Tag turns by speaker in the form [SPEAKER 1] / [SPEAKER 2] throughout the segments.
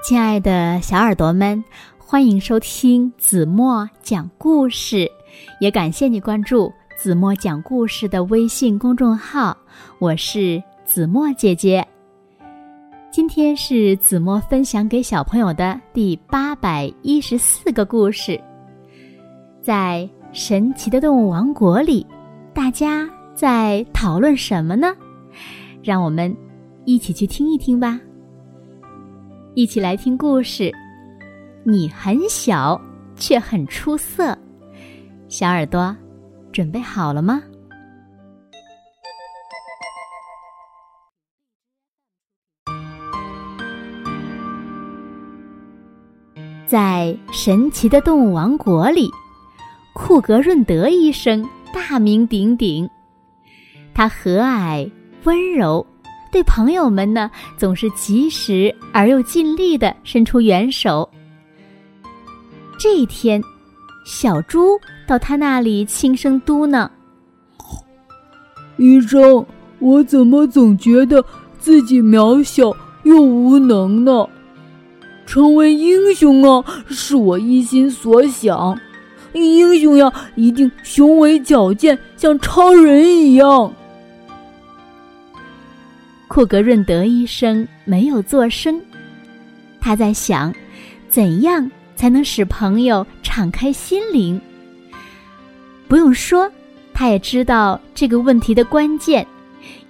[SPEAKER 1] 亲爱的小耳朵们，欢迎收听子墨讲故事，也感谢你关注子墨讲故事的微信公众号。我是子墨姐姐。今天是子墨分享给小朋友的第八百一十四个故事。在神奇的动物王国里，大家在讨论什么呢？让我们一起去听一听吧。一起来听故事。你很小，却很出色。小耳朵，准备好了吗？在神奇的动物王国里，库格润德医生大名鼎鼎。他和蔼温柔。对朋友们呢，总是及时而又尽力的伸出援手。这一天，小猪到他那里轻声嘟囔：“
[SPEAKER 2] 医生，我怎么总觉得自己渺小又无能呢？成为英雄啊，是我一心所想。英雄呀，一定雄伟矫健，像超人一样。”
[SPEAKER 1] 库格润德医生没有作声，他在想，怎样才能使朋友敞开心灵。不用说，他也知道这个问题的关键，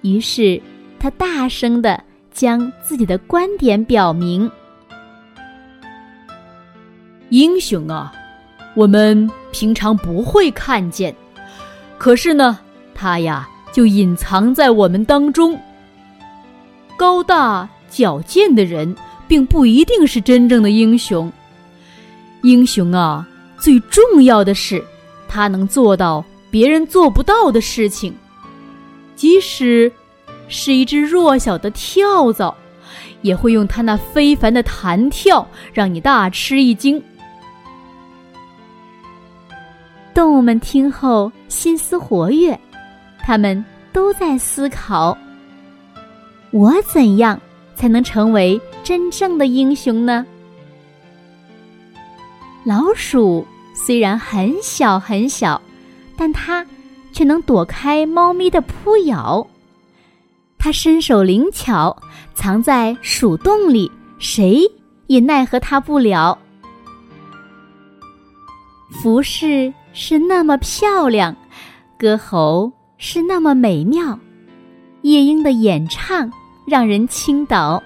[SPEAKER 1] 于是他大声的将自己的观点表明：
[SPEAKER 3] 英雄啊，我们平常不会看见，可是呢，他呀就隐藏在我们当中。高大矫健的人，并不一定是真正的英雄。英雄啊，最重要的是，他能做到别人做不到的事情。即使是一只弱小的跳蚤，也会用他那非凡的弹跳让你大吃一惊。
[SPEAKER 1] 动物们听后心思活跃，他们都在思考。我怎样才能成为真正的英雄呢？老鼠虽然很小很小，但它却能躲开猫咪的扑咬。它身手灵巧，藏在鼠洞里，谁也奈何它不了。服饰是那么漂亮，歌喉是那么美妙，夜莺的演唱。让人倾倒。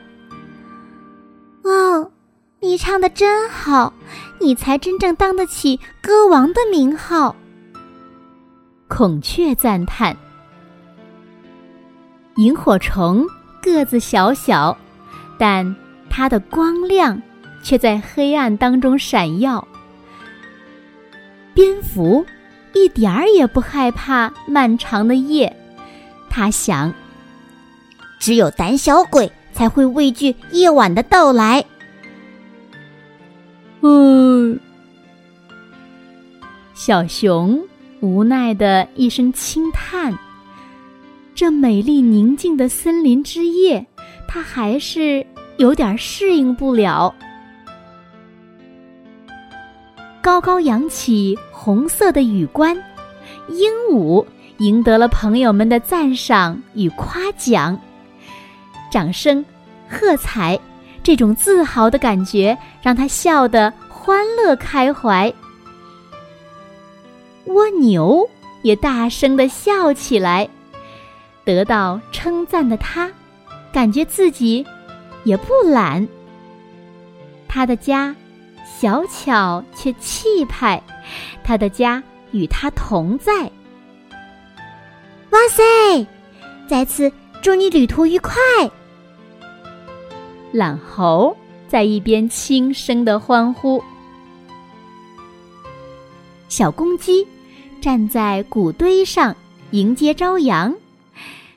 [SPEAKER 4] 哦，你唱的真好，你才真正当得起歌王的名号。
[SPEAKER 1] 孔雀赞叹。萤火虫个子小小，但它的光亮却在黑暗当中闪耀。蝙蝠一点儿也不害怕漫长的夜，它想。
[SPEAKER 4] 只有胆小鬼才会畏惧夜晚的到来。
[SPEAKER 2] 嗯，
[SPEAKER 1] 小熊无奈的一声轻叹。这美丽宁静的森林之夜，它还是有点适应不了。高高扬起红色的羽冠，鹦鹉赢得了朋友们的赞赏与夸奖。掌声、喝彩，这种自豪的感觉让他笑得欢乐开怀。蜗牛也大声的笑起来，得到称赞的他，感觉自己也不懒。他的家小巧却气派，他的家与他同在。
[SPEAKER 4] 哇塞！再次祝你旅途愉快。
[SPEAKER 1] 懒猴在一边轻声的欢呼。小公鸡站在谷堆上迎接朝阳。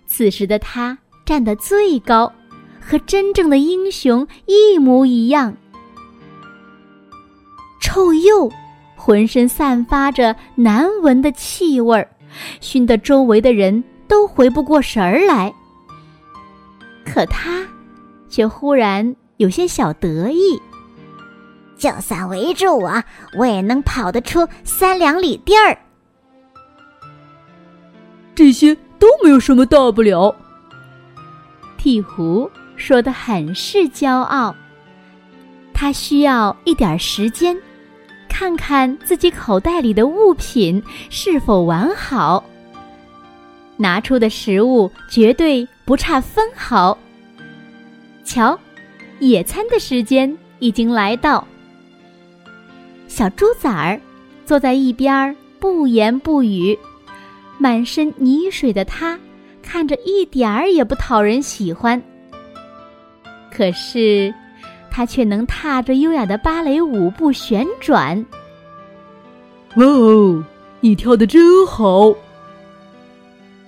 [SPEAKER 1] 此时的它站得最高，和真正的英雄一模一样。臭鼬浑身散发着难闻的气味儿，熏得周围的人都回不过神儿来。可他。却忽然
[SPEAKER 4] 有些小得意。就算围住我，我也能跑得出三两里地儿。
[SPEAKER 2] 这些都没有什么大不了。
[SPEAKER 1] 鹈鹕说的很是骄傲。他需要一点时间，看看自己口袋里的物品是否完好。拿出的食物绝对不差分毫。瞧，野餐的时间已经来到。小猪崽儿坐在一边不言不语，满身泥水的他看着一点儿也不讨人喜欢。可是，他却能踏着优雅的芭蕾舞步旋转。
[SPEAKER 2] 哇哦，你跳的真好！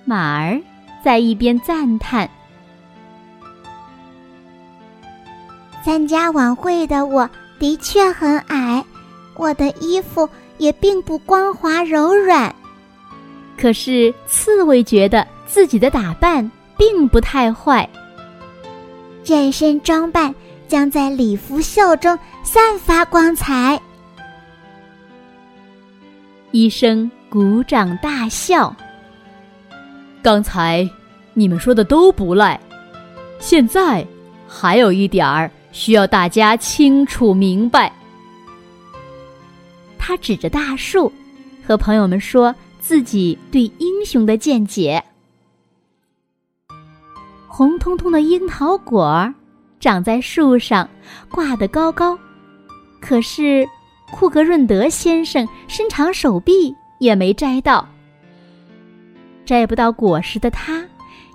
[SPEAKER 1] 马儿在一边赞叹。
[SPEAKER 4] 参加晚会的我的确很矮。我的衣服也并不光滑柔软，
[SPEAKER 1] 可是刺猬觉得自己的打扮并不太坏。
[SPEAKER 4] 这身装扮将在礼服秀中散发光彩。
[SPEAKER 1] 医生鼓掌大笑。
[SPEAKER 3] 刚才你们说的都不赖，现在还有一点儿需要大家清楚明白。
[SPEAKER 1] 他指着大树，和朋友们说自己对英雄的见解。红彤彤的樱桃果长在树上，挂得高高。可是库格润德先生伸长手臂也没摘到。摘不到果实的他，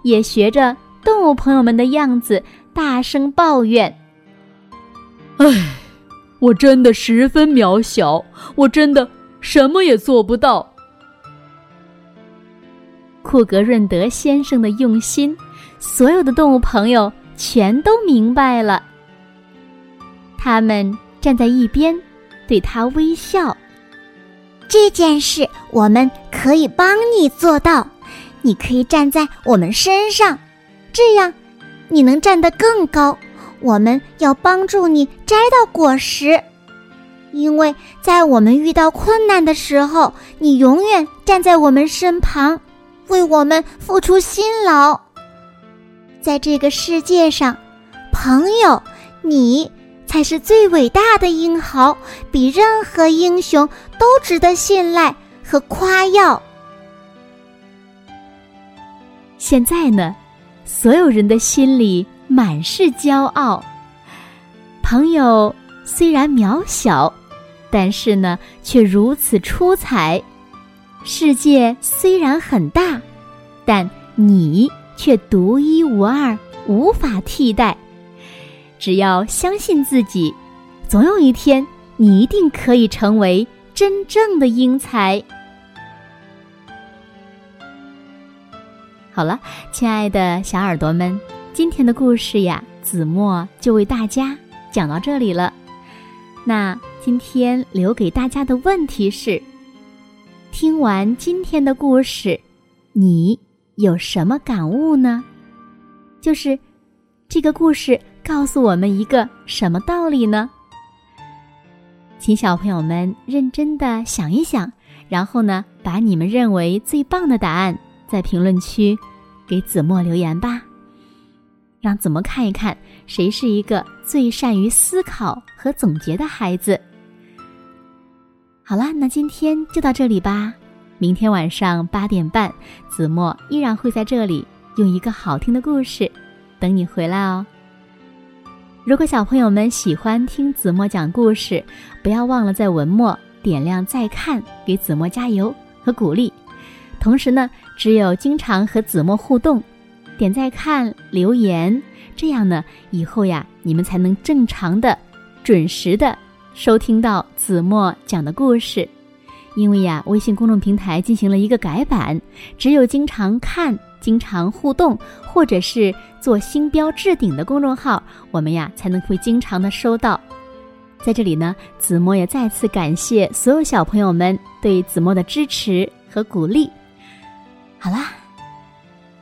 [SPEAKER 1] 也学着动物朋友们的样子，大声抱怨：“
[SPEAKER 2] 唉。”我真的十分渺小，我真的什么也做不到。
[SPEAKER 1] 库格润德先生的用心，所有的动物朋友全都明白了。他们站在一边，对他微笑。
[SPEAKER 4] 这件事我们可以帮你做到，你可以站在我们身上，这样你能站得更高。我们要帮助你摘到果实，因为在我们遇到困难的时候，你永远站在我们身旁，为我们付出辛劳。在这个世界上，朋友，你才是最伟大的英豪，比任何英雄都值得信赖和夸耀。
[SPEAKER 1] 现在呢，所有人的心里。满是骄傲。朋友虽然渺小，但是呢，却如此出彩。世界虽然很大，但你却独一无二，无法替代。只要相信自己，总有一天，你一定可以成为真正的英才。好了，亲爱的小耳朵们。今天的故事呀，子墨就为大家讲到这里了。那今天留给大家的问题是：听完今天的故事，你有什么感悟呢？就是这个故事告诉我们一个什么道理呢？请小朋友们认真的想一想，然后呢，把你们认为最棒的答案在评论区给子墨留言吧。让子墨看一看，谁是一个最善于思考和总结的孩子。好啦，那今天就到这里吧。明天晚上八点半，子墨依然会在这里用一个好听的故事等你回来哦。如果小朋友们喜欢听子墨讲故事，不要忘了在文末点亮再看，给子墨加油和鼓励。同时呢，只有经常和子墨互动。点再看留言，这样呢，以后呀，你们才能正常的、准时的收听到子墨讲的故事。因为呀，微信公众平台进行了一个改版，只有经常看、经常互动，或者是做星标置顶的公众号，我们呀才能会经常的收到。在这里呢，子墨也再次感谢所有小朋友们对子墨的支持和鼓励。好啦，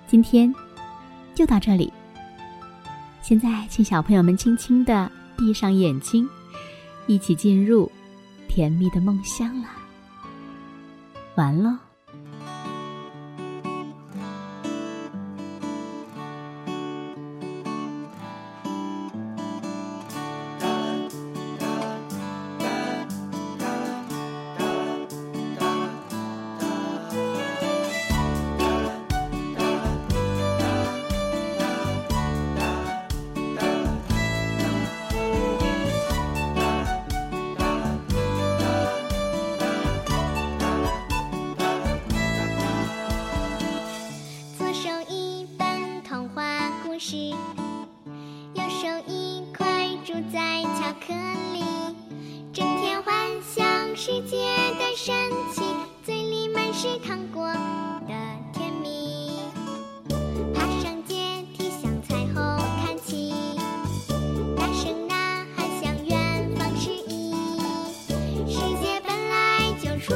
[SPEAKER 1] 今天。就到这里。现在请小朋友们轻轻的闭上眼睛一起进入甜蜜的梦乡了。完了。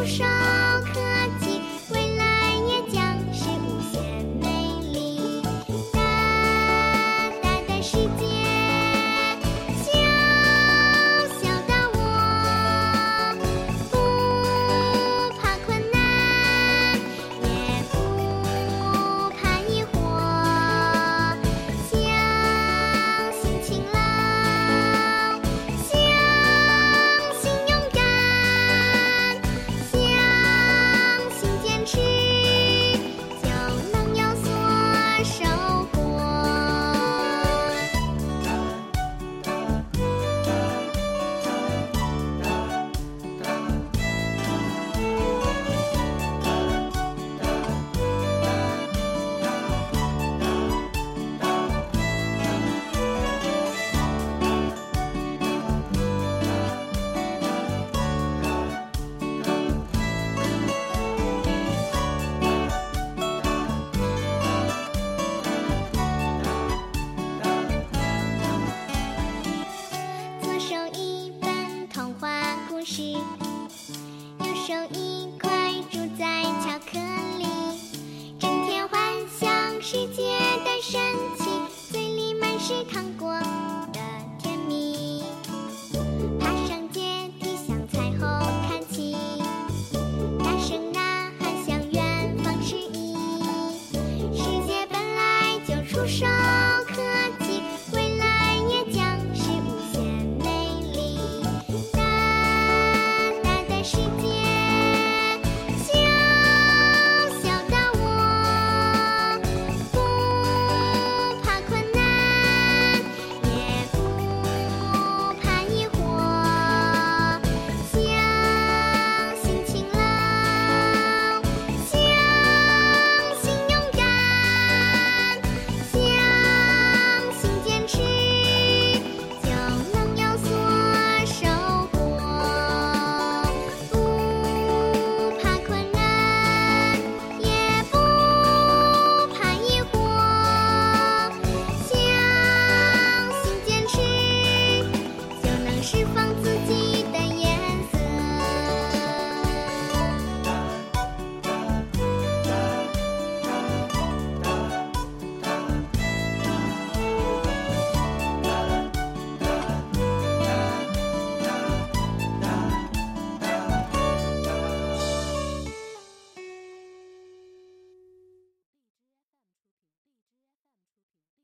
[SPEAKER 5] 山路上